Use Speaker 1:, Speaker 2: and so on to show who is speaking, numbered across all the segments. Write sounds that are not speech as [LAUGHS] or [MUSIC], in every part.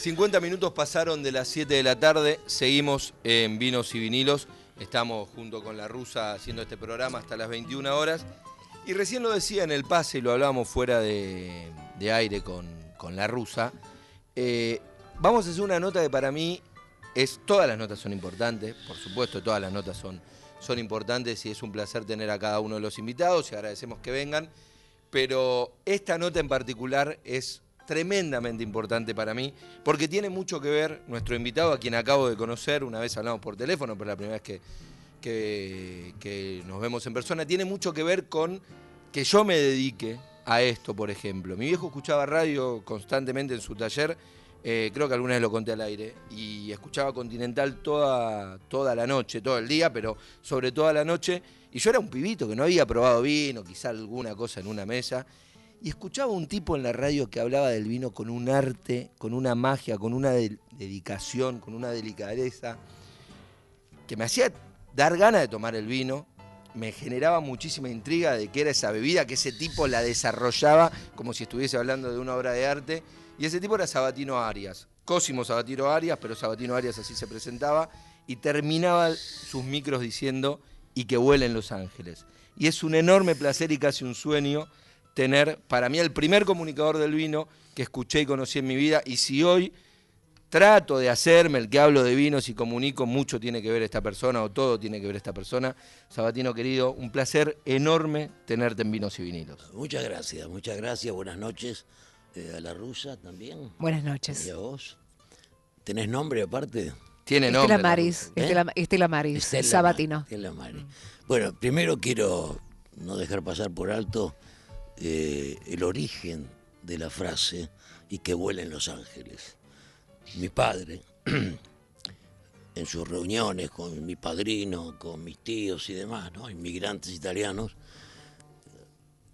Speaker 1: 50 minutos pasaron de las 7 de la tarde, seguimos en Vinos y Vinilos, estamos junto con la rusa haciendo este programa hasta las 21 horas y recién lo decía en el pase y lo hablábamos fuera de, aire con, la rusa, eh, vamos a hacer una nota que para mí es, todas las notas son importantes, por supuesto todas las notas son, son importantes y es un placer tener a cada uno de los invitados y agradecemos que vengan, pero esta nota en particular es tremendamente importante para mí, porque tiene mucho que ver nuestro invitado, a quien acabo de conocer, una vez hablamos por teléfono, pero la primera vez que, que, nos vemos en persona, tiene mucho que ver con que yo me dedique a esto, por ejemplo. Mi viejo escuchaba radio constantemente en su taller, eh, creo que alguna vez lo conté al aire, y escuchaba Continental toda, toda la noche, todo el día, pero sobre toda la noche, y yo era un pibito que no había probado vino, quizá alguna cosa en una mesa, y escuchaba un tipo en la radio que hablaba del vino con un arte, con una magia, con una dedicación, con una delicadeza, que me hacía dar ganas de tomar el vino, me generaba muchísima intriga de qué era esa bebida, que ese tipo la desarrollaba como si estuviese hablando de una obra de arte, y ese tipo era Sabatino Arias, Cosimo Sabatino Arias, pero Sabatino Arias así se presentaba, y terminaba sus micros diciendo, y que vuelen Los Ángeles. Y es un enorme placer y casi un sueño tener para mí el primer comunicador del vino que escuché y conocí en mi vida. Y si hoy trato de hacerme el que hablo de vinos y comunico, mucho tiene que ver esta persona o todo tiene que ver esta persona. Sabatino querido, un placer enorme tenerte en Vinos y Vinilos.
Speaker 2: Muchas gracias, muchas gracias. Buenas noches eh, a la rusa también.
Speaker 3: Buenas noches.
Speaker 2: Y a vos. ¿Tenés nombre aparte?
Speaker 1: Tiene nombre.
Speaker 3: Estela Maris, Estela, Maris, Sabatino.
Speaker 2: Estela Maris. Bueno, primero quiero no dejar pasar por alto eh, el origen de la frase y que vuelen los ángeles. Mi padre, [CLEARS THROAT] en sus reuniones con mi padrino, con mis tíos y demás, inmigrantes italianos,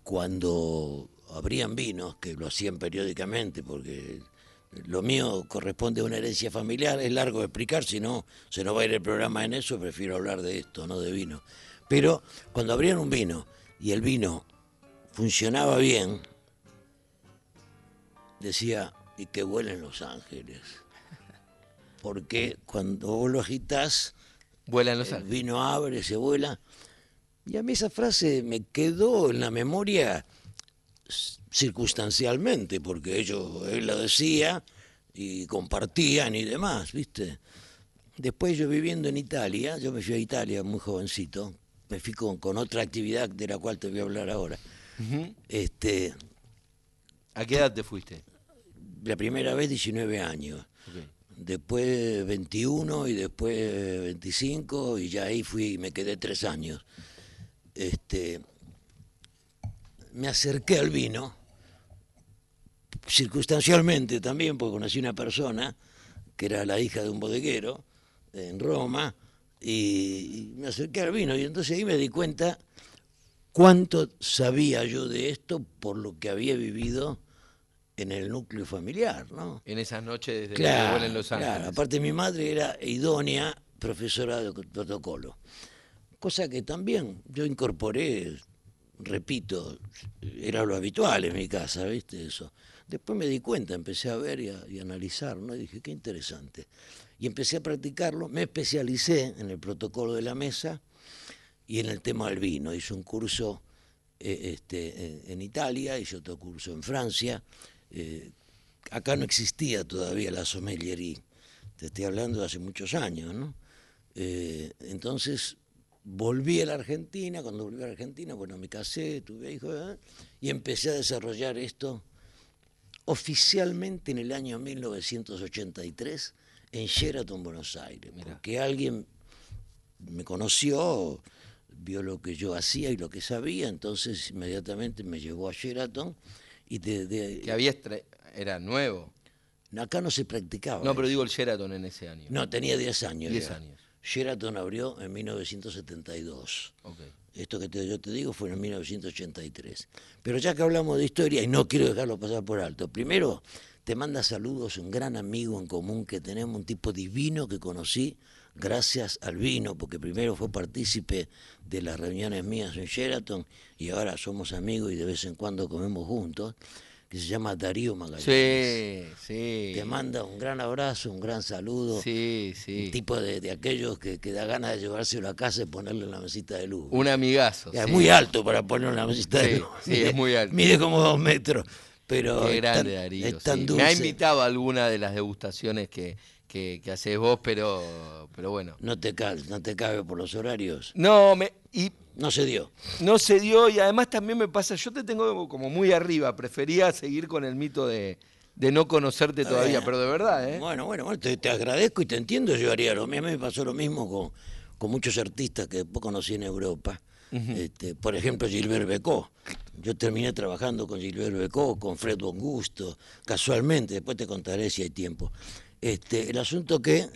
Speaker 2: cuando abrían vinos, que lo hacían periódicamente, porque lo mío corresponde a una herencia familiar, es largo de explicar, si no se nos va a ir el programa en eso, prefiero hablar de esto, no de vino. Pero cuando abrían un vino y el vino funcionaba bien, decía, y que huelen los ángeles. Porque cuando vos lo agitás,
Speaker 1: Vuelan los
Speaker 2: el vino abre, se vuela. Y a mí esa frase me quedó en la memoria circunstancialmente, porque ellos, él lo decía y compartían y demás, ¿viste? Después yo viviendo en Italia, yo me fui a Italia muy jovencito, me fui con otra actividad de la cual te voy a hablar ahora este,
Speaker 1: ¿A qué edad te fuiste?
Speaker 2: La primera vez 19 años. Después 21 y después 25 y ya ahí fui y me quedé tres años. Este, me acerqué al vino, circunstancialmente también, porque conocí una persona que era la hija de un bodeguero en Roma, y me acerqué al vino y entonces ahí me di cuenta cuánto sabía yo de esto por lo que había vivido en el núcleo familiar, ¿no?
Speaker 1: En esas noches desde
Speaker 2: claro,
Speaker 1: en Los Ángeles.
Speaker 2: Claro, aparte mi madre era idónea profesora de protocolo, cosa que también yo incorporé, repito, era lo habitual en mi casa, ¿viste? Eso. Después me di cuenta, empecé a ver y a, y analizar, ¿no? Y dije, qué interesante. Y empecé a practicarlo, me especialicé en el protocolo de la mesa, y en el tema del vino. Hice un curso eh, este, en, Italia, hice otro curso en Francia. Eh, acá no existía todavía la sommelierie, te estoy hablando de hace muchos años, ¿no? Eh, entonces volví a la Argentina, cuando volví a la Argentina, bueno, me casé, tuve hijos, y empecé a desarrollar esto oficialmente en el año 1983 en Sheraton, Buenos Aires, porque alguien me conoció, vio lo que yo hacía y lo que sabía, entonces inmediatamente me llevó a Sheraton y de,
Speaker 1: que había era nuevo.
Speaker 2: Acá no se practicaba.
Speaker 1: No, pero digo el Sheraton en ese año.
Speaker 2: No, tenía 10 años.
Speaker 1: 10 años.
Speaker 2: Sheraton abrió en 1972. Esto que yo te digo fue en 1983. Pero ya que hablamos de historia, y no quiero dejarlo pasar por alto, primero te manda saludos un gran amigo en común que tenemos, un tipo divino que conocí, gracias al vino, porque primero fue partícipe de las reuniones mías en Sheraton y ahora somos amigos y de vez en cuando comemos juntos. que se llama Darío Magallanes.
Speaker 1: Sí, sí.
Speaker 2: Te manda un gran abrazo, un gran saludo.
Speaker 1: Sí, sí.
Speaker 2: Un tipo de, de aquellos que, que, da ganas de llevárselo a casa y ponerle en la mesita de luz.
Speaker 1: Un amigazo.
Speaker 2: Es muy alto para ponerlo en la mesita de luz.
Speaker 1: Sí, es muy alto.
Speaker 2: Mide como dos metros. Pero
Speaker 1: Qué grande, Darío. Me ha invitado a alguna de las degustaciones que, que, que haces vos, pero, pero bueno.
Speaker 2: No te, cabe, no te cabe por los horarios.
Speaker 1: No, me, y
Speaker 2: no se dio.
Speaker 1: No se dio y además también me pasa, yo te tengo como muy arriba, prefería seguir con el mito de, de no conocerte todavía, pero de verdad, ¿eh?
Speaker 2: Bueno, bueno, bueno te, agradezco y te entiendo, yo haría lo mismo, me pasó lo mismo con, con muchos artistas que después conocí en Europa. este, por ejemplo, Gilbert Becó. Yo terminé trabajando con Gilbert Becó, con Fred Bongusto, casualmente, después te contaré si hay tiempo. Este, el asunto que...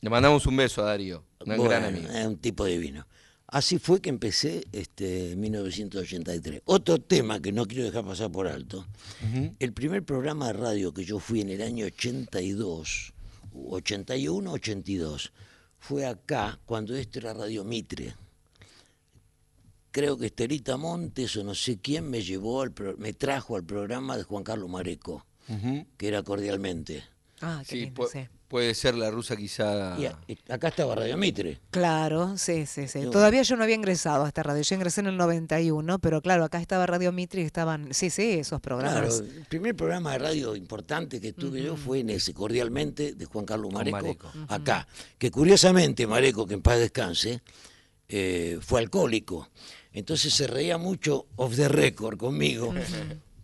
Speaker 1: Le mandamos un beso a Darío, un gran amigo.
Speaker 2: Es un tipo divino. Así fue que empecé este, en 1983. Otro tema que no quiero dejar pasar por alto. El primer programa de radio que yo fui en el año 82, 81, 82, fue acá, cuando esto era Radio Mitre. Creo que Estelita Montes o no sé quién me llevó, al me trajo al programa de Juan Carlos Mareco, que era cordialmente.
Speaker 3: Ah, qué sí, sí.
Speaker 1: Puede ser la rusa quizá.
Speaker 2: acá estaba Radio Mitre.
Speaker 3: Claro, sí, sí, sí. Todavía yo no había ingresado a esta radio. Yo ingresé en el 91, pero claro, acá estaba Radio Mitre y estaban, sí, sí, esos programas.
Speaker 2: Claro, el primer programa de radio importante que tuve yo fue en ese, cordialmente, de Juan Carlos Mareco, acá. Que curiosamente, Mareco, que en paz descanse, eh, fue alcohólico. Entonces se reía mucho off the record conmigo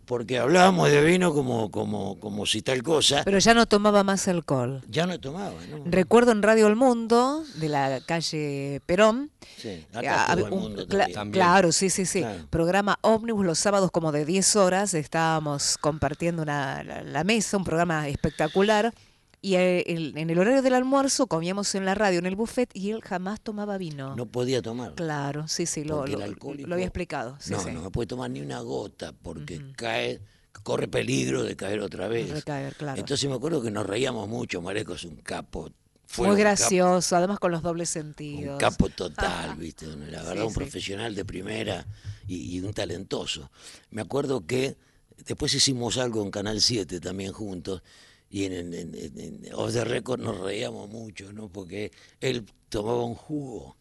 Speaker 2: porque hablábamos de vino como, como, como si tal cosa.
Speaker 3: Pero ya no tomaba más alcohol.
Speaker 2: Ya no tomaba, ¿no?
Speaker 3: Recuerdo en Radio El Mundo, de la calle Perón.
Speaker 2: Sí, acá el mundo
Speaker 3: Claro, sí, sí, sí. Programa ómnibus los sábados como de 10 horas. Estábamos compartiendo una, la mesa, un programa espectacular. Y eh, en el horario del almuerzo comíamos en la radio, en el buffet, y él jamás tomaba vino.
Speaker 2: No podía tomar.
Speaker 3: Claro, sí, sí, lo, lo, había explicado.
Speaker 2: no, no puede tomar ni una gota porque cae, corre peligro de caer otra vez.
Speaker 3: Recaer, claro.
Speaker 2: Entonces me acuerdo que nos reíamos mucho, Mareco es un capo.
Speaker 3: Fue Muy gracioso, además con los dobles sentidos.
Speaker 2: Un capo total, [LAUGHS] ¿viste? La verdad, un profesional de primera y, y un talentoso. Me acuerdo que después hicimos algo en Canal 7 también juntos y en, en, en, Off the Record nos reíamos mucho, ¿no? Porque él tomaba un jugo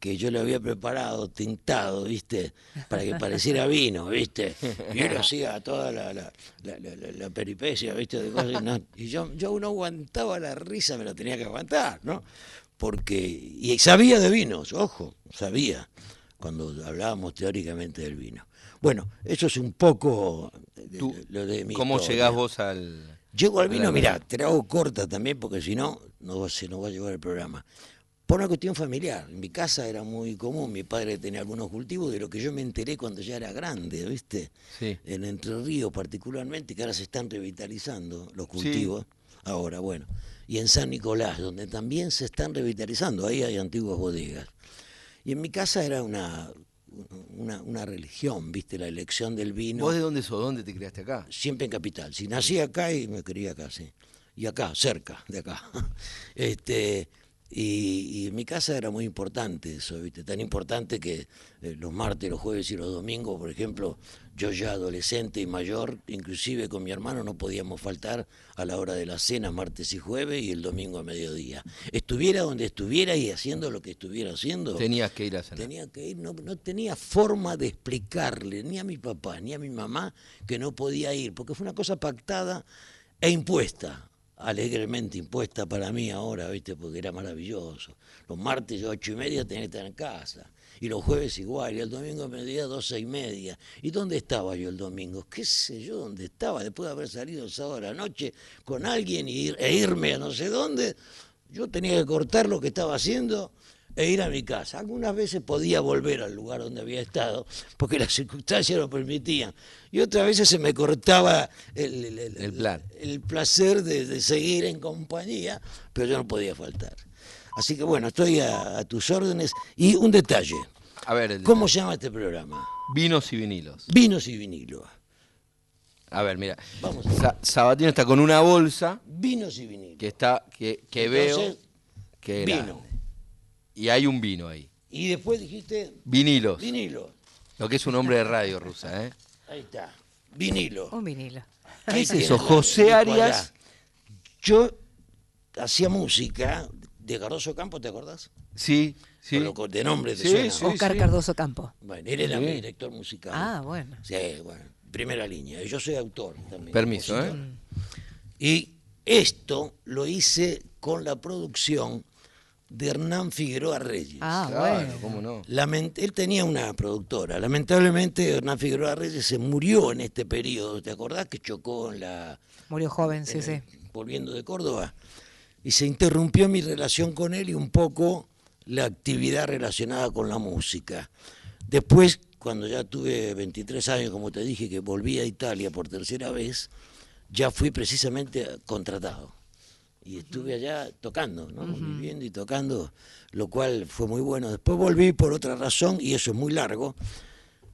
Speaker 2: que yo le había preparado, tintado, ¿viste? Para que pareciera [LAUGHS] vino, ¿viste? Y él hacía toda la, la, la, peripecia, ¿viste? De cosas, y yo, yo no aguantaba la risa, me la tenía que aguantar, ¿no? Porque, y sabía de vinos, ojo, sabía, cuando hablábamos teóricamente del vino. Bueno, eso es un poco lo de mi
Speaker 1: ¿Cómo llegás vos al,
Speaker 2: Llego al vino, mira, te la hago corta también porque si no, no se nos va a llevar el programa. Por una cuestión familiar. En mi casa era muy común, mi padre tenía algunos cultivos de lo que yo me enteré cuando ya era grande, ¿viste?
Speaker 1: Sí.
Speaker 2: En Entre Ríos particularmente, que ahora se están revitalizando los cultivos. Ahora, bueno. Y en San Nicolás, donde también se están revitalizando, ahí hay antiguas bodegas. Y en mi casa era una, una, una, religión, ¿viste? La elección del vino.
Speaker 1: ¿Vos de dónde sos? ¿Dónde te criaste acá?
Speaker 2: Siempre en Capital. Si nací acá y me crié acá, sí. Y acá, cerca de acá. [LAUGHS] este, y, en mi casa era muy importante eso, ¿viste? Tan importante que eh, los martes, los jueves y los domingos, por ejemplo, yo ya adolescente y mayor, inclusive con mi hermano no podíamos faltar a la hora de la cena martes y jueves y el domingo a mediodía. Estuviera donde estuviera y haciendo lo que estuviera haciendo.
Speaker 1: Tenías que ir a cenar.
Speaker 2: Tenía que ir, no, no tenía forma de explicarle ni a mi papá ni a mi mamá que no podía ir, porque fue una cosa pactada e impuesta alegremente impuesta para mí ahora, ¿viste? Porque era maravilloso. Los martes a ocho y media tenía que estar en casa. Y los jueves igual, y el domingo a mediodía doce y media. ¿Y dónde estaba yo el domingo? ¿Qué sé yo dónde estaba? Después de haber salido el sábado a la noche con alguien e irme a no sé dónde, yo tenía que cortar lo que estaba haciendo e ir a mi casa. Algunas veces podía volver al lugar donde había estado, porque las circunstancias lo permitían. Y otras veces se me cortaba el, el, placer de, seguir en compañía, pero yo no podía faltar. Así que bueno, estoy a, tus órdenes. Y un detalle.
Speaker 1: A ver,
Speaker 2: ¿Cómo se llama este programa?
Speaker 1: Vinos y vinilos.
Speaker 2: Vinos y vinilos.
Speaker 1: A ver, mira. Vamos. Sabatino está con una bolsa.
Speaker 2: Vinos y vinilos.
Speaker 1: Que está, que, que veo que
Speaker 2: vino.
Speaker 1: Y hay un vino ahí.
Speaker 2: Y después dijiste...
Speaker 1: Vinilos.
Speaker 2: Vinilos.
Speaker 1: Lo que es un hombre de radio rusa, ¿eh?
Speaker 2: Ahí está. vinilo.
Speaker 3: Un vinilo.
Speaker 1: ¿Qué es eso? José Arias.
Speaker 2: Yo hacía música de Cardoso Campo, ¿te acordás?
Speaker 1: Sí, sí.
Speaker 2: de nombre
Speaker 1: de sí,
Speaker 3: sí, Oscar Cardoso Campo.
Speaker 2: Bueno, él era mi director musical.
Speaker 3: Ah, bueno.
Speaker 2: Sí, bueno, primera línea. Yo soy autor también.
Speaker 1: Permiso, ¿eh?
Speaker 2: Y esto lo hice con la producción de Hernán Figueroa Reyes.
Speaker 3: Ah, bueno.
Speaker 1: ¿cómo no?
Speaker 2: él tenía una productora. Lamentablemente Hernán Figueroa Reyes se murió en este periodo. ¿Te acordás que chocó en la...
Speaker 3: Murió joven, sí, sí.
Speaker 2: Volviendo de Córdoba. Y se interrumpió mi relación con él y un poco la actividad relacionada con la música. Después, cuando ya tuve 23 años, como te dije, que volví a Italia por tercera vez, ya fui precisamente contratado y estuve allá tocando, ¿no? viviendo y tocando, lo cual fue muy bueno. Después volví por otra razón y eso es muy largo.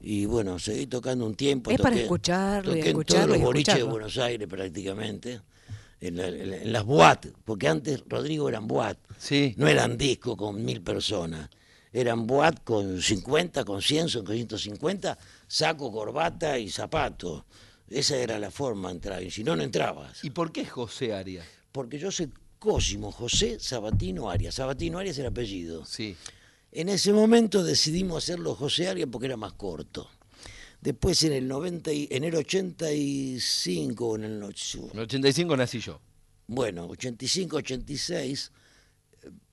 Speaker 2: Y bueno, seguí tocando un tiempo.
Speaker 3: Es para escucharlo y
Speaker 2: escucharlo. En todos los boliches de Buenos Aires prácticamente, en, las boat, porque antes Rodrigo eran boat,
Speaker 1: sí.
Speaker 2: no eran discos con mil personas, eran boat con 50, con 100, con 150, saco, corbata y zapato. Esa era la forma de entrar, y si no, no entrabas.
Speaker 1: ¿Y por qué José Arias?
Speaker 2: Porque yo soy Cosimo José Sabatino Arias. Sabatino Arias el apellido.
Speaker 1: Sí.
Speaker 2: En ese momento decidimos hacerlo José Arias porque era más corto. Después en el 90 en el 85 en el, en
Speaker 1: el 85 nací yo.
Speaker 2: Bueno, 85, 86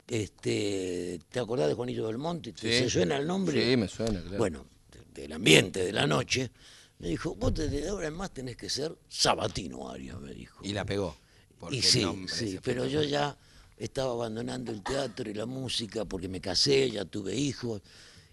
Speaker 2: este, ¿te acordás de Juanito del Monte? ¿Te suena el nombre?
Speaker 1: Sí, me suena, claro.
Speaker 2: Bueno, del ambiente de la noche, me dijo, vos desde ahora en más tenés que ser Sabatino Arias, me dijo.
Speaker 1: Y la pegó
Speaker 2: y sí, sí, pero yo ya estaba abandonando el teatro y la música porque me casé, ya tuve hijos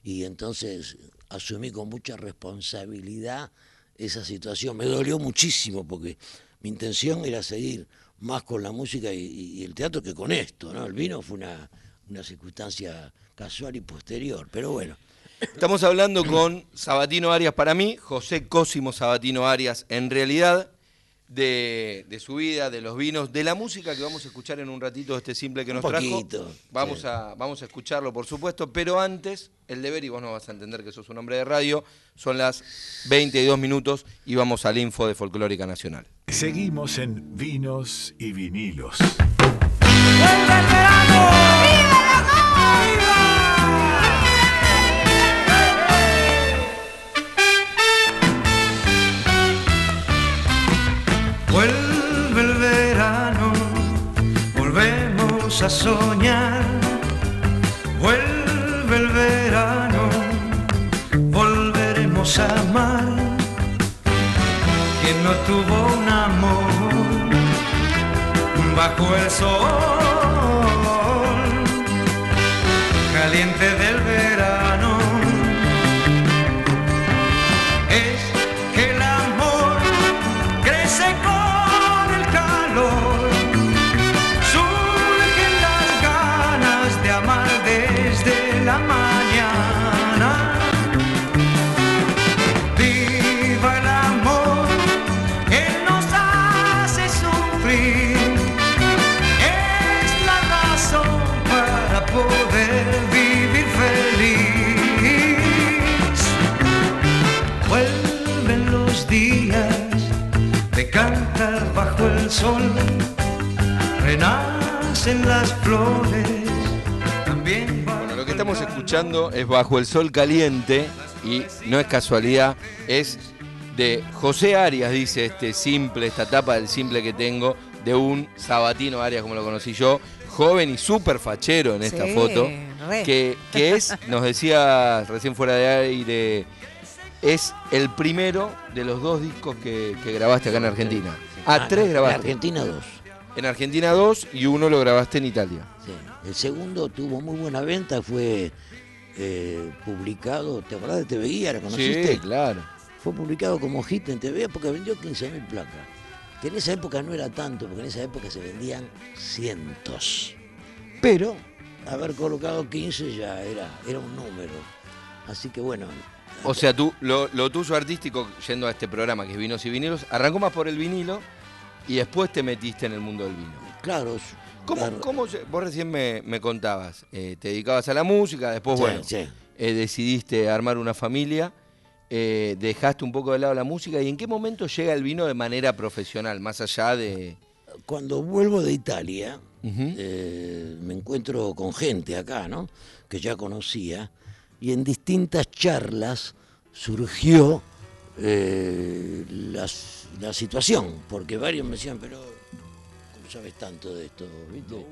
Speaker 2: y entonces asumí con mucha responsabilidad esa situación. Me dolió muchísimo porque mi intención era seguir más con la música y, el teatro que con esto, ¿no? El vino fue una, una circunstancia casual y posterior, pero bueno.
Speaker 1: Estamos hablando con Sabatino Arias para mí, José Cosimo Sabatino Arias en realidad, de, su vida, de los vinos, de la música que vamos a escuchar en un ratito, este simple que nos trajo. Vamos, a, vamos a escucharlo, por supuesto, pero antes, el deber, y vos no vas a entender que sos un hombre de radio, son las 22 minutos y vamos al info de Folclórica Nacional.
Speaker 4: Seguimos en Vinos y Vinilos.
Speaker 5: A soñar. Vuelve el verano, volveremos a amar. Quien no tuvo un amor bajo el sol Renacen las flores
Speaker 1: estamos escuchando es Bajo el Sol Caliente y no es casualidad, es de José Arias, dice este simple, esta tapa del simple que tengo, de un Sabatino Arias como lo conocí yo, joven y súper fachero en esta foto, que, es, [LAUGHS] nos decía recién fuera de aire, es el primero de los dos discos que, grabaste acá en Argentina. Ah, ah tres grabaste.
Speaker 2: En Argentina dos.
Speaker 1: En Argentina dos y uno lo grabaste en Italia.
Speaker 2: Sí. El segundo tuvo muy buena venta, fue eh, publicado, ¿te acordás de TV Guía? ¿La conociste?
Speaker 1: Sí, claro.
Speaker 2: Fue publicado como hit en TV porque vendió 15.000 placas. Que en esa época no era tanto, porque en esa época se vendían cientos. Pero haber colocado 15 ya era, era un número. Así que bueno.
Speaker 1: O sea, tú, lo, lo tuyo artístico, yendo a este programa que es Vinos y Vinilos, arrancó más por el vinilo y después te metiste en el mundo del vino.
Speaker 2: Claro,
Speaker 1: ¿Cómo, cómo vos recién me, contabas? Eh, te dedicabas a la música, después, bueno, eh, decidiste armar una familia eh, dejaste un poco de lado la música y en qué momento llega el vino de manera profesional, más allá de...
Speaker 2: Cuando vuelvo de Italia, me encuentro con gente acá, ¿no? Que ya conocía, y en distintas charlas surgió eh, la, situación, porque varios me decían, pero ¿cómo sabes tanto de esto? ¿Viste?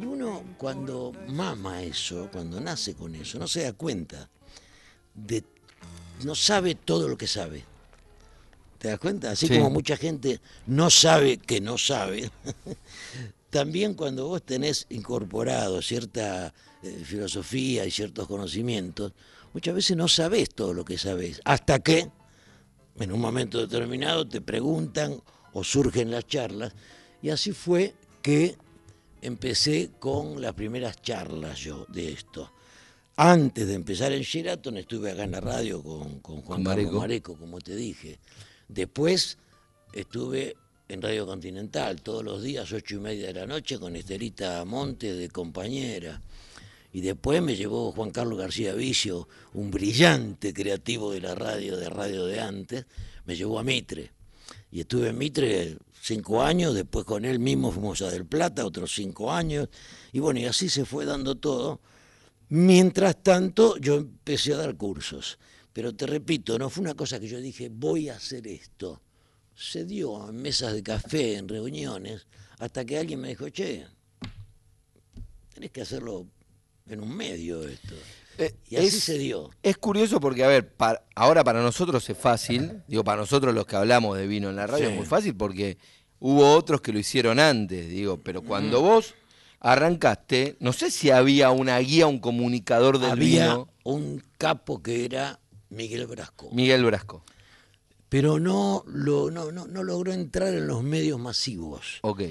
Speaker 2: Y uno cuando mama eso, cuando nace con eso, no se da cuenta de no sabe todo lo que sabe. ¿Te das cuenta? Así
Speaker 1: Sí.
Speaker 2: como mucha gente no sabe que no sabe. [LAUGHS] También cuando vos tenés incorporado cierta eh, filosofía y ciertos conocimientos, muchas veces no sabés todo lo que sabés. Hasta que en un momento determinado te preguntan o surgen las charlas. Y así fue que empecé con las primeras charlas yo de esto. Antes de empezar en Sheraton estuve acá en la radio con, con Juan
Speaker 1: Mareco.
Speaker 2: Mareco, como te dije. Después estuve en Radio Continental todos los días, ocho y media de la noche, con Estelita Montes de compañera. Y después me llevó Juan Carlos García Vicio, un brillante creativo de la radio, de radio de antes, me llevó a Mitre. Y estuve en Mitre cinco años, después con él mismo fuimos a Del Plata, otros cinco años. Y bueno, y así se fue dando todo. Mientras tanto, yo empecé a dar cursos. Pero te repito, no fue una cosa que yo dije, voy a hacer esto. Se dio en mesas de café, en reuniones, hasta que alguien me dijo, che, tenés que hacerlo en un medio esto.
Speaker 1: Eh,
Speaker 2: Y así
Speaker 1: es-
Speaker 2: se dio.
Speaker 1: Es curioso porque, a ver, ahora para nosotros es fácil, digo, para nosotros los que hablamos de vino en la radio
Speaker 2: Sí.
Speaker 1: es muy fácil porque hubo otros que lo hicieron antes, digo, pero cuando vos arrancaste, no sé si había una guía, un comunicador del
Speaker 2: Había
Speaker 1: vino,
Speaker 2: un capo que era Miguel Brasco.
Speaker 1: Miguel Brasco.
Speaker 2: pero no, lo, no, no, no logró entrar en los medios masivos.
Speaker 1: Ok.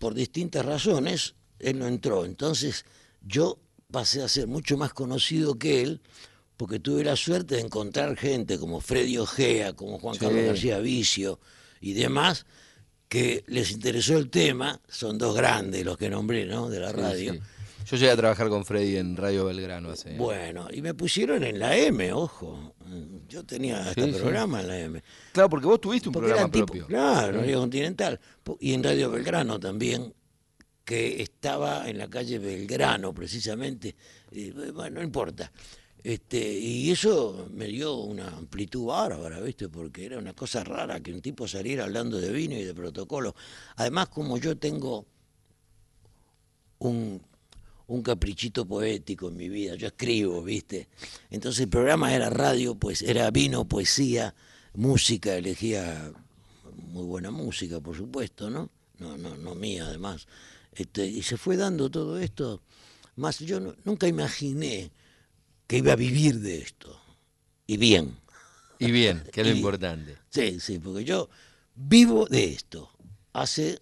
Speaker 2: Por distintas razones, él no entró. Entonces yo pasé a ser mucho más conocido que él, porque tuve la suerte de encontrar gente como Freddy Ojea, como Juan
Speaker 1: Sí.
Speaker 2: Carlos García Vicio y demás, que les interesó el tema, son dos grandes los que nombré, ¿no? De la radio.
Speaker 1: sí. Yo llegué a trabajar con Freddy en Radio Belgrano hace.
Speaker 2: Bueno, y me pusieron en la M, ojo. Yo tenía hasta
Speaker 1: Sí,
Speaker 2: programa en la M.
Speaker 1: Claro, porque vos tuviste un
Speaker 2: Porque
Speaker 1: programa
Speaker 2: eran tipo-
Speaker 1: propio.
Speaker 2: claro, en Radio Continental. Y en Radio Belgrano también, que estaba en la calle Belgrano, precisamente. Bueno, no importa. Este, y eso me dio una amplitud bárbara, ¿viste? Porque era una cosa rara que un tipo saliera hablando de vino y de protocolo. Además, como yo tengo un, un caprichito poético en mi vida, yo escribo, ¿viste? Entonces el programa era radio, pues era vino, poesía, música, elegía muy buena música, por supuesto, ¿no? No, no, no mía, además. Este, y se fue dando todo esto. Más yo no- nunca imaginé que iba a vivir de esto. Y bien.
Speaker 1: Y bien, que es lo [LAUGHS] importante.
Speaker 2: Sí, sí, porque yo vivo de esto hace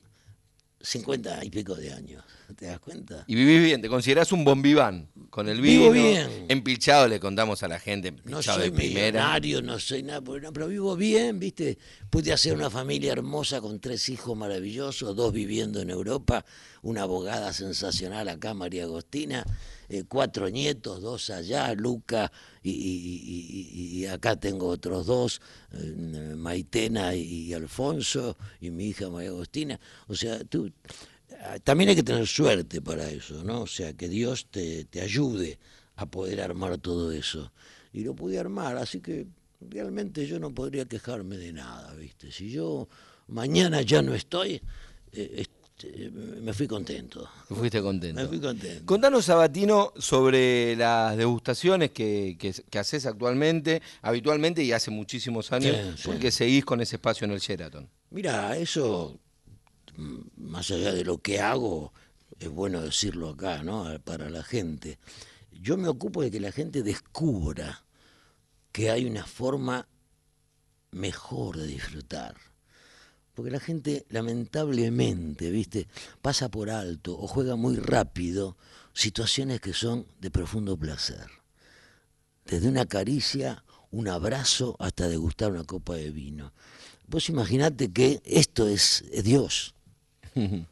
Speaker 2: 50 y pico de años. ¿Te das cuenta?
Speaker 1: Y vivís bien, te considerás un bombiván con el vino.
Speaker 2: Vivo bien.
Speaker 1: Empilchado le contamos a la gente,
Speaker 2: No soy
Speaker 1: de primera.
Speaker 2: millonario, no soy nada, pero vivo bien, ¿viste? Pude hacer una familia hermosa con tres hijos maravillosos, dos viviendo en Europa, una abogada sensacional acá, María Agostina, eh, cuatro nietos, dos allá, Luca, y, acá tengo otros dos, eh, Maitena y Alfonso, y mi hija María Agostina. O sea, tú, ah, también hay que tener suerte para eso, ¿no? O sea, que Dios te, te ayude a poder armar todo eso. Y lo pude armar, así que realmente yo no podría quejarme de nada, ¿viste? Si yo mañana ya no estoy, eh, este, me fui contento.
Speaker 1: Te fuiste contento.
Speaker 2: Me fui contento.
Speaker 1: Contanos, Sabatino, sobre las degustaciones que, que, que haces actualmente, habitualmente y hace muchísimos años,
Speaker 2: Sí, sí.
Speaker 1: porque seguís con ese espacio en el Sheraton.
Speaker 2: Mira, eso, mm, más allá de lo que hago, es bueno decirlo acá, ¿no? Para la gente. Yo me ocupo de que la gente descubra que hay una forma mejor de disfrutar. Porque la gente, lamentablemente, ¿viste? Pasa por alto o juega muy rápido situaciones que son de profundo placer. Desde una caricia, un abrazo, hasta degustar una copa de vino. Vos imaginate que esto es, es Dios. [LAUGHS]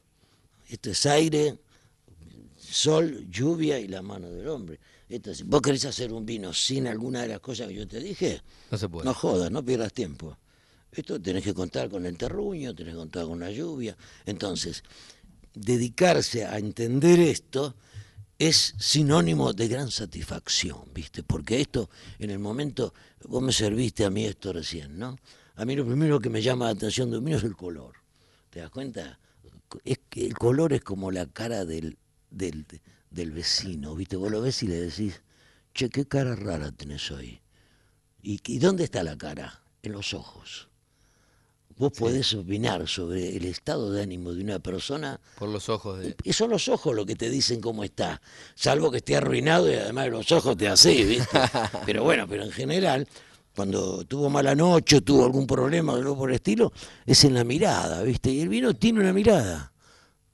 Speaker 2: Esto es aire, sol, lluvia y la mano del hombre. Entonces, ¿vos querés hacer un vino sin alguna de las cosas que yo te dije?
Speaker 1: No se puede.
Speaker 2: No jodas, no pierdas tiempo. Esto tenés que contar con el terruño, tenés que contar con la lluvia. Entonces, dedicarse a entender esto es sinónimo de gran satisfacción, ¿viste? Porque esto, en el momento, vos me serviste a mí esto recién, ¿no? A mí lo primero que me llama la atención de vino es el color. ¿Te das cuenta? Es que el color es como la cara del, del, del vecino, ¿viste? Vos lo ves y le decís, che, qué cara rara tenés hoy. ¿Y, y dónde está la cara? En los ojos. Vos podés opinar sobre el estado de ánimo de una persona.
Speaker 1: Por los ojos de.
Speaker 2: Y son los ojos lo que te dicen cómo está. Salvo que esté arruinado y además los ojos te así, ¿viste? [LAUGHS] pero bueno, pero en general, cuando tuvo mala noche, tuvo algún problema o algo por el estilo, es en la mirada, ¿viste? Y el vino tiene una mirada.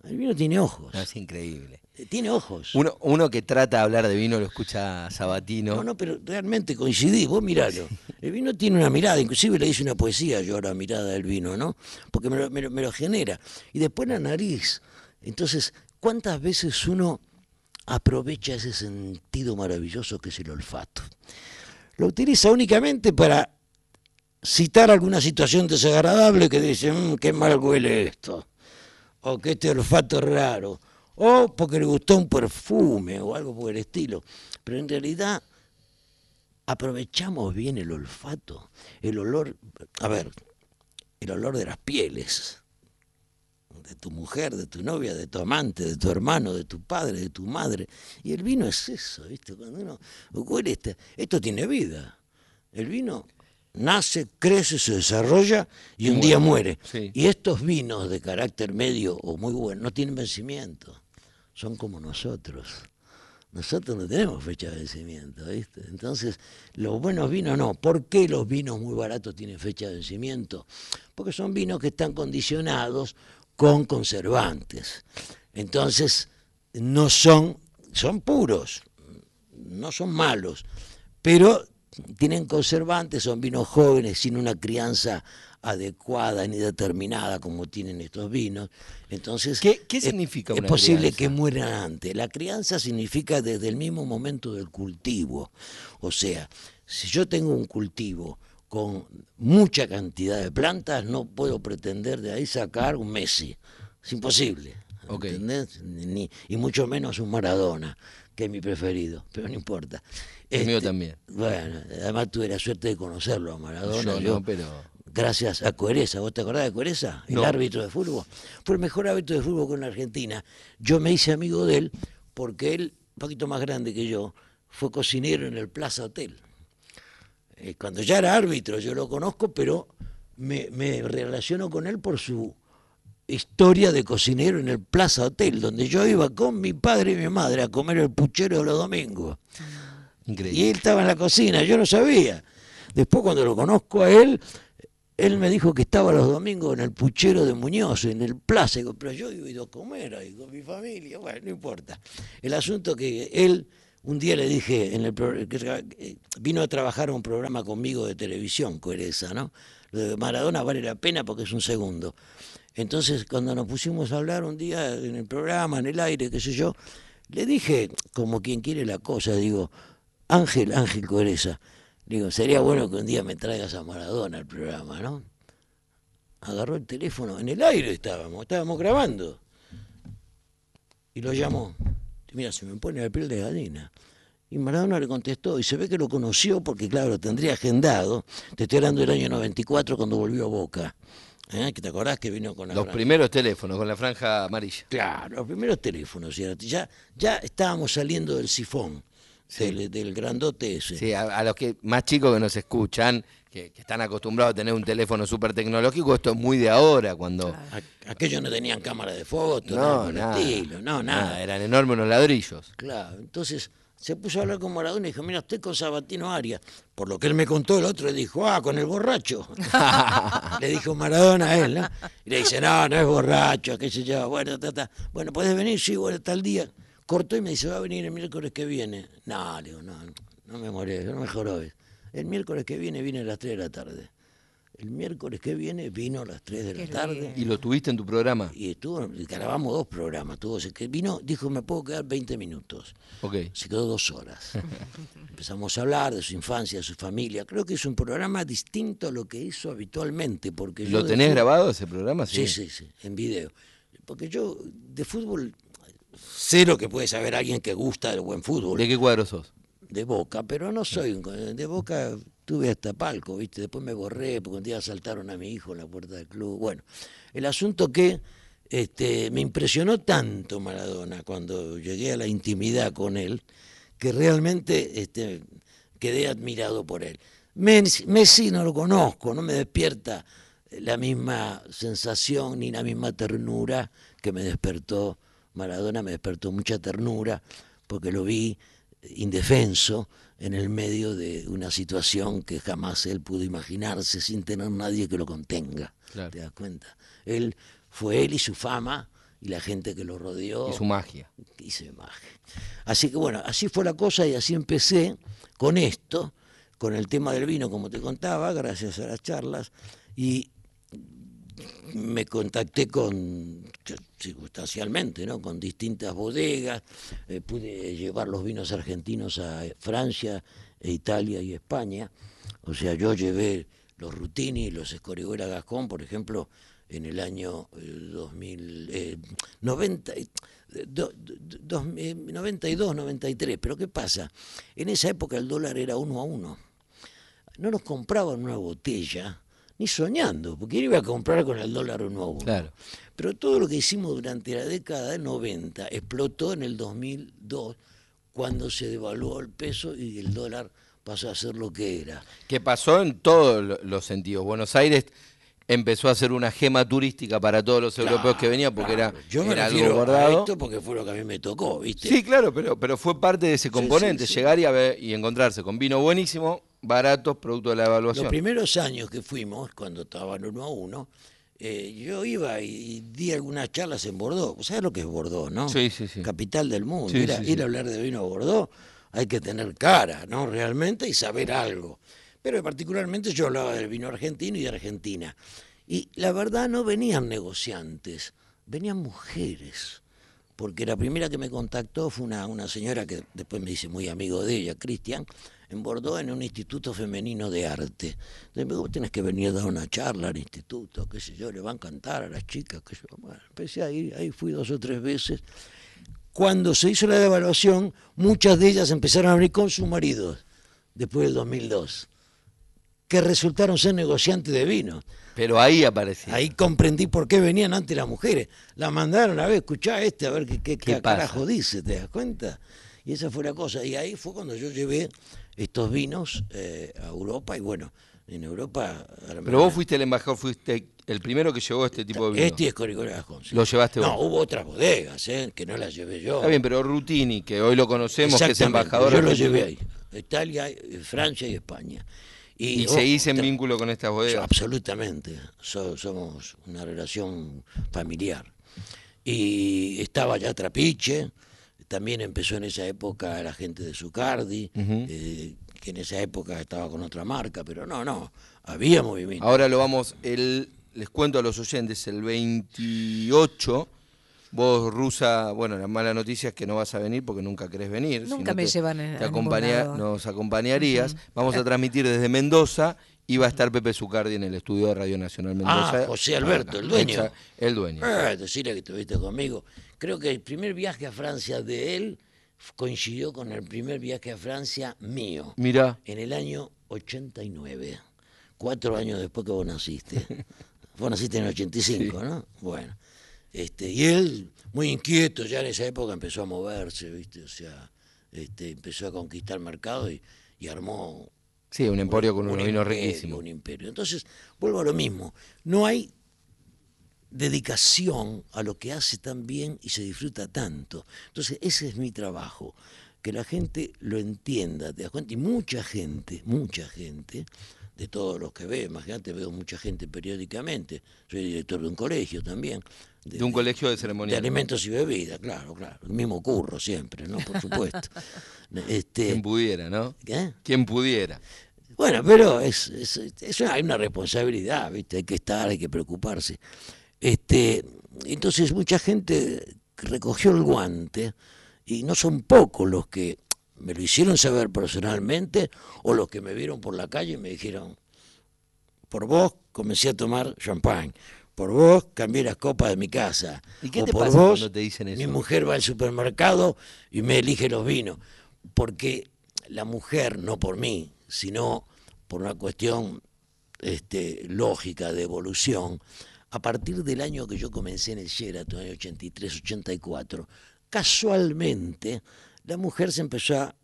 Speaker 2: El vino tiene ojos.
Speaker 1: No, es increíble.
Speaker 2: Tiene ojos.
Speaker 1: Uno, uno que trata de hablar de vino lo escucha Sabatino.
Speaker 2: No, no, pero realmente coincidí, vos miralo. El vino tiene una mirada, inclusive le hice una poesía yo a la mirada del vino, ¿no? Porque me lo, me lo- me lo genera. Y después la nariz. Entonces, ¿cuántas veces uno aprovecha ese sentido maravilloso que es el olfato? Lo utiliza únicamente para citar alguna situación desagradable que dice, "Mm, qué mal huele esto, o que este olfato es raro, o porque le gustó un perfume o algo por el estilo. Pero en realidad aprovechamos bien el olfato, el olor, a ver, el olor de las pieles, de tu mujer, de tu novia, de tu amante, de tu hermano, de tu padre, de tu madre. Y el vino es eso, ¿viste? Cuando uno huele este- esto tiene vida. El vino nace, crece, se desarrolla y un día muere.
Speaker 1: sí.
Speaker 2: Y estos vinos de carácter medio o muy bueno no tienen vencimiento. Son como nosotros. Nosotros no tenemos fecha de vencimiento. Entonces, los buenos vinos no. ¿Por qué los vinos muy baratos tienen fecha de vencimiento? Porque son vinos que están condicionados con conservantes. Entonces, no son, son puros, no son malos, pero tienen conservantes, son vinos jóvenes, sin una crianza adecuada ni determinada como tienen estos vinos. Entonces,
Speaker 1: ¿Qué- qué
Speaker 2: es-
Speaker 1: significa
Speaker 2: es
Speaker 1: una
Speaker 2: posible
Speaker 1: crianza?
Speaker 2: que mueran antes. La crianza significa desde el mismo momento del cultivo. O sea, si yo tengo un cultivo con mucha cantidad de plantas, no puedo pretender de ahí sacar un Messi. Es imposible.
Speaker 1: Ok.
Speaker 2: ¿entendés? Ni- y mucho menos un Maradona, que es mi preferido, [LAUGHS] pero no importa.
Speaker 1: El mío
Speaker 2: Este,
Speaker 1: también.
Speaker 2: Bueno, además tuve la suerte de conocerlo a Maradona.
Speaker 1: Yo
Speaker 2: yo-
Speaker 1: no, pero.
Speaker 2: Gracias a Cuereza. ¿Vos te acordás de Cuereza? El
Speaker 1: No.
Speaker 2: árbitro de fútbol. Fue el mejor árbitro de fútbol con la Argentina. Yo me hice amigo de él porque él, un poquito más grande que yo, fue cocinero en el Plaza Hotel. Eh, cuando ya era árbitro, yo lo conozco, pero me, me relaciono con él por su historia de cocinero en el Plaza Hotel, donde yo iba con mi padre y mi madre a comer el puchero de los domingos.
Speaker 1: Increíble.
Speaker 2: Y él estaba en la cocina, yo no sabía. Después cuando lo conozco a él, él me dijo que estaba los domingos en el puchero de Muñoz, en el plaza. Pero yo he ido a comer ahí con mi familia. Bueno, no importa. El asunto que él, un día le dije, en el eh, vino a trabajar un programa conmigo de televisión, Cuereza, ¿no? Lo de Maradona vale la pena porque es un segundo. Entonces, cuando nos pusimos a hablar un día en el programa, en el aire, qué sé yo, le dije, como quien quiere la cosa, digo, Ángel, Ángel Digo, sería bueno que un día me traigas a Maradona al programa, ¿no? Agarró el teléfono, en el aire estábamos, estábamos grabando. Y lo llamó. Mira, se me pone la piel de gallina. Y Maradona le contestó, y se ve que lo conoció porque, claro, lo tendría agendado. Te estoy hablando del año 94 cuando volvió a Boca. ¿Eh? ¿Que ¿Te acordás que vino con la
Speaker 1: Los
Speaker 2: gran-
Speaker 1: primeros teléfonos con la franja amarilla.
Speaker 2: Claro, los primeros teléfonos. Ya, ya estábamos saliendo del sifón, del, del grandote ese.
Speaker 1: Sí, a, a los que más chicos que nos escuchan, que, que están acostumbrados a tener un teléfono súper tecnológico, esto es muy de ahora, cuando...
Speaker 2: Aquellos no tenían cámara de foto,
Speaker 1: No,
Speaker 2: nada estilo, no, nada.
Speaker 1: Eran enormes unos ladrillos.
Speaker 2: Claro, entonces se puso a hablar con Maradona y dijo, mira, estoy con Sabatino Arias. Por lo que él me contó, el otro le dijo, ah, con el borracho. [LAUGHS] le dijo Maradona a él, ¿no? Y le dice, no, no es borracho, qué sé yo. Bueno, ta, ta. bueno ¿puedes venir? Sí, bueno, tal día. Cortó y me dice, va a venir el miércoles que viene. No, le digo, no, no me molé, no me jorobes. El miércoles que viene viene a las 3 de la tarde. El miércoles que viene vino a las 3 de la tarde.
Speaker 1: ¿Y lo tuviste en tu programa?
Speaker 2: Y estuvo, grabamos dos programas. Tuvo, que vino, dijo, me puedo quedar 20 minutos.
Speaker 1: Ok.
Speaker 2: Se quedó dos horas. [LAUGHS] Empezamos a hablar de su infancia, de su familia. Creo que es un programa distinto a lo que hizo habitualmente. Porque
Speaker 1: ¿Lo
Speaker 2: yo
Speaker 1: tenés
Speaker 2: fútbol-
Speaker 1: grabado ese programa?
Speaker 2: Sí, sí, sí, en video. Porque yo de fútbol lo que puede saber alguien que gusta del buen fútbol
Speaker 1: ¿De qué cuadro sos?
Speaker 2: de Boca, pero no soy un- de Boca tuve hasta palco, ¿viste? Después me borré porque un día asaltaron a mi hijo en la puerta del club. Bueno, el asunto que este, me impresionó tanto Maradona cuando llegué a la intimidad con él, que realmente este, quedé admirado por él. Messi, Messi no lo conozco, no me despierta la misma sensación ni la misma ternura que me despertó Maradona, me despertó mucha ternura porque lo vi indefenso en el medio de una situación que jamás él pudo imaginarse sin tener nadie que lo contenga.
Speaker 1: Claro.
Speaker 2: ¿Te das cuenta? Él fue él y su fama y la gente que lo rodeó
Speaker 1: Y su magia.
Speaker 2: hice magia. Así que bueno, así fue la cosa y así empecé con esto, con el tema del vino, como te contaba, gracias a las charlas, y me contacté con, circunstancialmente, ¿no? con distintas bodegas, eh, pude llevar los vinos argentinos a Francia, e Italia y España, o sea, yo llevé los Rutini, los Escorihuela Gascón, por ejemplo, en el año eh, 2000, eh, 90, eh, eh, 92, 93, pero ¿qué pasa? En esa época el dólar era uno a uno no nos compraban una botella, ni soñando, porque él iba a comprar con el dólar uno.
Speaker 1: Claro.
Speaker 2: Pero todo lo que hicimos durante la década del 90 explotó en el 2002, cuando se devaluó el peso y el dólar pasó a ser lo que era.
Speaker 1: Que pasó en todos lo- los sentidos. Buenos Aires empezó a ser una gema turística para todos los europeos que venían porque
Speaker 2: Claro,
Speaker 1: era,
Speaker 2: Yo me
Speaker 1: era algo
Speaker 2: a
Speaker 1: guardado.
Speaker 2: esto porque fue lo que a mí me tocó, ¿viste?
Speaker 1: Sí, claro, pero, pero fue parte de ese componente,
Speaker 2: sí.
Speaker 1: llegar y, a ver- y encontrarse con vino buenísimo, baratos, producto de la evaluación.
Speaker 2: Los primeros años que fuimos, cuando estaban uno a uno, eh, yo iba y di algunas charlas en Bordeaux. ¿Sabes lo que es Bordeaux, no?
Speaker 1: Sí, sí, sí.
Speaker 2: Capital del mundo. Ir, a, ir a hablar de vino a Bordeaux hay que tener cara, ¿no? Realmente y saber algo. Pero particularmente yo hablaba del vino argentino y de Argentina. Y la verdad no venían negociantes, venían mujeres. Porque la primera que me contactó fue una, una señora que después me hice muy amigo de ella, Cristian, en Bordeaux, en un instituto femenino de arte. Entonces me que venir a dar una charla al instituto, qué sé yo, le va a encantar a las chicas. Que yo. Bueno, empecé a ir, ahí fui dos o tres veces. Cuando se hizo la devaluación, muchas de ellas empezaron a venir con sus maridos, después del 2002, que resultaron ser negociantes de vino.
Speaker 1: Pero ahí aparecía.
Speaker 2: Ahí comprendí por qué venían antes las mujeres. La mandaron a ver, escuchá este, a ver qué, qué,
Speaker 1: ¿Qué
Speaker 2: carajo dice, ¿te das cuenta? Y esa fue la cosa. Y ahí fue cuando yo llevé estos vinos eh, a Europa. Y bueno, en Europa...
Speaker 1: Pero vos fuiste el embajador, fuiste el primero que llevó este tipo de vino.
Speaker 2: Este es Gascón, sí.
Speaker 1: Lo llevaste
Speaker 2: No,
Speaker 1: vos.
Speaker 2: hubo otras bodegas, ¿eh? que no las llevé yo.
Speaker 1: Está bien, pero Rutini, que hoy lo conocemos, que es embajador
Speaker 2: Yo lo llevé ahí. Italia, eh, Francia y España.
Speaker 1: Y
Speaker 2: ojo,
Speaker 1: seguís en vínculo con estas bodegas.
Speaker 2: Absolutamente. So- somos una relación familiar. Y estaba ya Trapiche, también empezó en esa época la gente de Zucardi, eh, que en esa época estaba con otra marca, pero no, no, había movimiento.
Speaker 1: Ahora lo vamos, el, les cuento a los oyentes, el 28, vos rusa, bueno, la mala noticia es que no vas a venir porque nunca querés venir.
Speaker 3: Nunca me
Speaker 1: te-
Speaker 3: llevan en-
Speaker 1: te acompaña-
Speaker 3: lado.
Speaker 1: Nos acompañarías. Vamos a transmitir desde Mendoza y va a estar Pepe Zucardi en el estudio de Radio Nacional Mendoza.
Speaker 2: Ah, José Alberto, el dueño.
Speaker 1: Exa- El dueño.
Speaker 2: Eh, decirle que estuviste conmigo. Creo que el primer viaje a Francia de él coincidió con el primer viaje a Francia mío.
Speaker 1: Mirá,
Speaker 2: en el año 89, cuatro años después que vos naciste. [LAUGHS] vos naciste en el 85, ¿no? Bueno, este, y él, muy inquieto, ya en esa época empezó a moverse, ¿viste? O sea, este, empezó a conquistar mercado y, y armó
Speaker 1: sí, un emporio con
Speaker 2: un
Speaker 1: vinos
Speaker 2: imperio,
Speaker 1: riquísimos.
Speaker 2: Un imperio. Entonces, vuelvo a lo mismo. No hay dedicación a lo que hace tan bien y se disfruta tanto. Entonces, ese es mi trabajo, que la gente lo entienda, ¿te das cuenta? Y mucha gente, mucha gente, de todos los que veo, imagínate, veo mucha gente periódicamente, soy director de un colegio también.
Speaker 1: De un colegio de
Speaker 2: De
Speaker 1: ceremonial.
Speaker 2: alimentos y bebidas, claro, claro. El mismo curro siempre, ¿no? Por supuesto. [LAUGHS] este,
Speaker 1: Quien pudiera, ¿no?
Speaker 2: ¿qué?
Speaker 1: Quien pudiera.
Speaker 2: Bueno, pero es, es, hay una responsabilidad, ¿viste? Hay que estar, hay que preocuparse. Este, entonces mucha gente recogió el guante y no son pocos los que me lo hicieron saber personalmente o los que me vieron por la calle y me dijeron, por vos comencé a tomar champán, por vos cambié las copas de mi casa.
Speaker 1: ¿Y qué
Speaker 2: o
Speaker 1: te
Speaker 2: por
Speaker 1: pasa
Speaker 2: vos,
Speaker 1: cuando te dicen eso?
Speaker 2: Mi mujer va al supermercado y me elige los vinos. Porque la mujer, no por mí, sino por una cuestión este, lógica de evolución, a partir del año que yo comencé en el Sheraton, en el 83, 84, casualmente la mujer se empezó a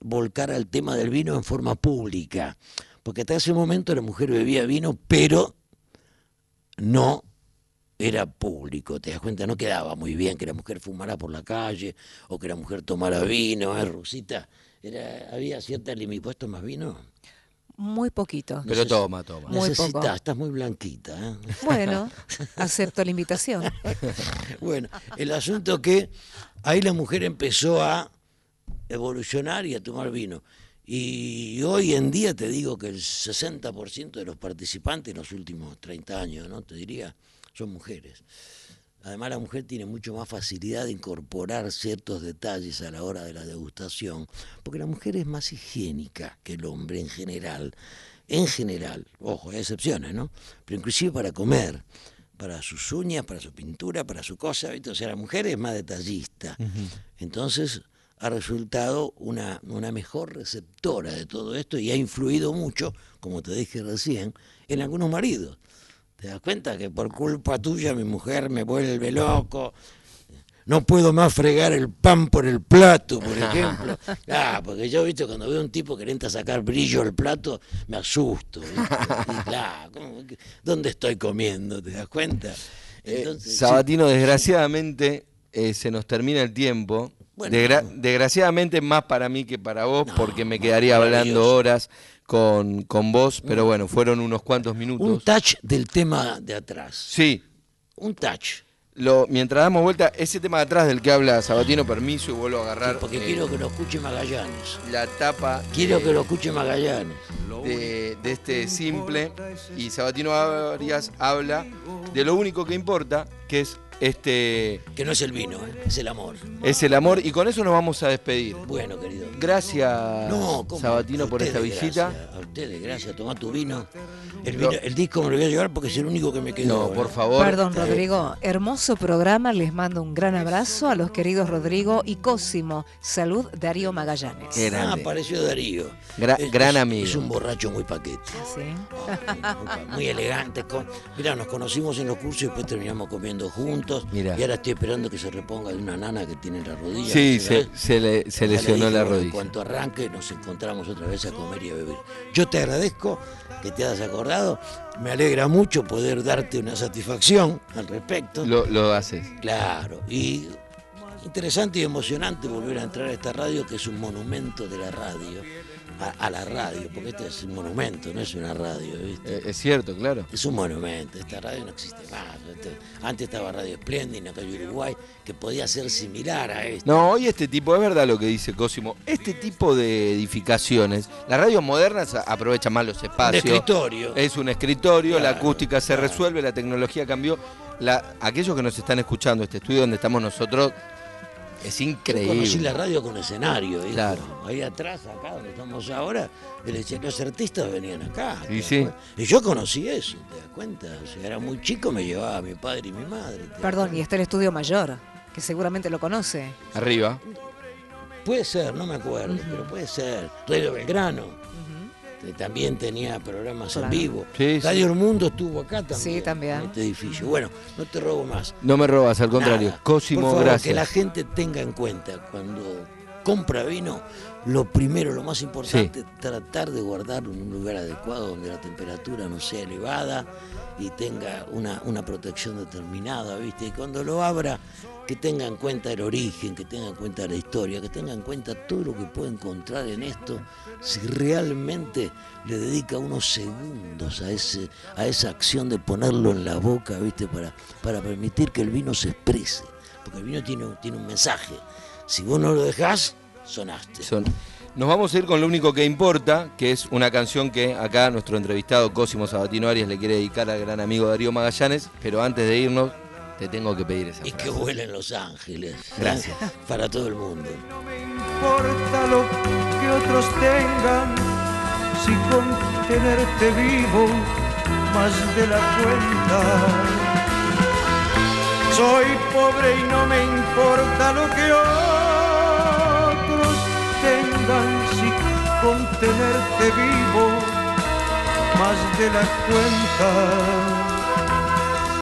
Speaker 2: volcar al tema del vino en forma pública. Porque hasta ese momento la mujer bebía vino, pero no era público, te das cuenta, no quedaba muy bien que la mujer fumara por la calle o que la mujer tomara vino, ¿eh, Rosita? Era, había cierta limitación. ¿Puesto más vino?
Speaker 3: Muy poquito.
Speaker 1: Pero
Speaker 2: Neces-
Speaker 1: toma, toma.
Speaker 3: Muy poco.
Speaker 2: estás muy blanquita. ¿eh?
Speaker 3: Bueno, [LAUGHS] acepto la invitación.
Speaker 2: Bueno, el asunto que ahí la mujer empezó a evolucionar y a tomar vino. Y hoy en día te digo que el 60% de los participantes en los últimos 30 años, ¿no? Te diría, son mujeres. Además la mujer tiene mucho más facilidad de incorporar ciertos detalles a la hora de la degustación, porque la mujer es más higiénica que el hombre en general. En general, ojo, hay excepciones, ¿no? Pero inclusive para comer, para sus uñas, para su pintura, para su cosa, ¿viste? O sea, la mujer es más detallista. Entonces ha resultado una, una mejor receptora de todo esto y ha influido mucho, como te dije recién, en algunos maridos. ¿Te das cuenta que por culpa tuya mi mujer me vuelve loco? No puedo más fregar el pan por el plato, por ejemplo. [LAUGHS] Ah, porque yo, viste, cuando veo un tipo que le entra a sacar brillo al plato, me asusto. claro, ¿cómo que- ¿dónde estoy comiendo? ¿Te das cuenta?
Speaker 1: Eh,
Speaker 2: Entonces, sí.
Speaker 1: Sabatino, desgraciadamente eh, se nos termina el tiempo.
Speaker 2: Bueno.
Speaker 1: Desgra- desgraciadamente más para mí que para vos,
Speaker 2: No,
Speaker 1: porque me quedaría hablando horas con, con vos, pero bueno, fueron unos cuantos
Speaker 2: un
Speaker 1: minutos.
Speaker 2: touch del tema de atrás.
Speaker 1: Sí,
Speaker 2: Un touch.
Speaker 1: lo, mientras damos vuelta, ese tema de atrás del que habla Sabatino, permiso, y vuelvo a agarrar
Speaker 2: porque
Speaker 1: eh,
Speaker 2: quiero que lo escuche Magallanes.
Speaker 1: la tapa
Speaker 2: Quiero que lo escuche Magallanes.
Speaker 1: de, de este simple y Sabatino Arias habla de lo único que importa, que es este
Speaker 2: Que no es el vino, ¿eh? es el amor.
Speaker 1: es el amor y con eso nos vamos a despedir.
Speaker 2: Bueno, querido.
Speaker 1: Gracias. Sabatino
Speaker 2: A
Speaker 1: por esta visita.
Speaker 2: gracias, a ustedes, gracias. Toma tu vino. El, disco me lo voy a llevar porque es el único que me quedó.
Speaker 1: No, por favor.
Speaker 3: Perdón, Rodrigo. Hermoso programa. Les mando un gran abrazo a los queridos Rodrigo y Cosimo. Salud, Darío Magallanes.
Speaker 1: Qué
Speaker 2: Ah, apareció Darío.
Speaker 1: Gra- gran amigo.
Speaker 2: Es un borracho muy paquete.
Speaker 3: Sí.
Speaker 2: muy, muy elegante. Mirá, nos conocimos en los cursos y después terminamos comiendo juntos.
Speaker 1: Mirá.
Speaker 2: Y ahora estoy esperando que se reponga de una nana que tiene en la rodilla.
Speaker 1: Sí, se, se le, se
Speaker 2: Ya le
Speaker 1: lesionó la
Speaker 2: bueno, En
Speaker 1: rodilla.
Speaker 2: cuanto arranque, nos encontramos otra vez a comer y a beber. Yo te agradezco que te hayas acordado. Me alegra mucho poder darte una satisfacción al respecto.
Speaker 1: Lo, lo haces.
Speaker 2: Claro. Y interesante y emocionante volver a entrar a esta radio, que es un monumento de la radio. A, a la radio, porque este es un monumento, no es una radio, ¿viste?
Speaker 1: Eh, es cierto, claro.
Speaker 2: Es un monumento, esta radio no existe más. Este- Antes estaba Radio Splendid en la calle Uruguay, que podía ser similar a esta.
Speaker 1: No, hoy este tipo, es verdad lo que dice Cosimo, este tipo de edificaciones, las radios modernas aprovechan más los
Speaker 2: de
Speaker 1: espacios.
Speaker 2: escritorio.
Speaker 1: Es un escritorio, la acústica se
Speaker 2: claro.
Speaker 1: resuelve, la tecnología cambió. La, aquellos que nos están escuchando, este estudio donde estamos nosotros, es
Speaker 2: Yo conocí la
Speaker 1: increíble.
Speaker 2: radio con escenario, hijo.
Speaker 1: Claro.
Speaker 2: ahí atrás, acá donde estamos ahora, el- los artistas venían acá. ¿te
Speaker 1: Y sí.
Speaker 2: Y yo conocí eso, ¿te das cuenta? O sea, era muy chico, me llevaba mi padre y mi madre. ¿te das
Speaker 3: Perdón, y está el estudio mayor, que seguramente lo conoce.
Speaker 1: Arriba.
Speaker 2: Puede ser, no me acuerdo, pero puede ser. Radio Belgrano. Que También tenía programas
Speaker 3: Claro.
Speaker 2: en vivo.
Speaker 1: Sí,
Speaker 2: Radio El Mundo estuvo acá también.
Speaker 3: Sí, también.
Speaker 2: En este edificio. Bueno, no te robo más.
Speaker 1: No me robas, al contrario.
Speaker 2: Nada.
Speaker 1: Cosimo,
Speaker 2: Por favor,
Speaker 1: gracias.
Speaker 2: Que la gente tenga en cuenta cuando compra vino, lo primero, lo más importante, tratar de guardarlo en un lugar adecuado donde la temperatura no sea elevada y tenga una, una protección determinada, ¿viste? Y cuando lo abra, que tenga en cuenta el origen, que tenga en cuenta la historia, que tenga en cuenta todo lo que puede encontrar en esto, si realmente le dedica unos segundos a ese, a esa acción de ponerlo en la boca, ¿viste? Para, para permitir que el vino se exprese. Porque el vino tiene, tiene un mensaje. Si vos no lo dejás, sonaste.
Speaker 1: Son- Nos vamos a ir con lo único que importa, que es una canción que acá nuestro entrevistado Cosimo Sabatino Arias le quiere dedicar al gran amigo Darío Magallanes, pero antes de irnos te tengo que pedir esa
Speaker 2: Y
Speaker 1: frase.
Speaker 2: que vuelen Los Ángeles. ¿eh?
Speaker 1: Gracias. [LAUGHS]
Speaker 2: Para todo el mundo.
Speaker 5: No me importa lo que otros tengan, si con tenerte vivo más de la cuenta. Soy pobre y no me importa lo que otros tengan, si con tenerte vivo más de la cuenta.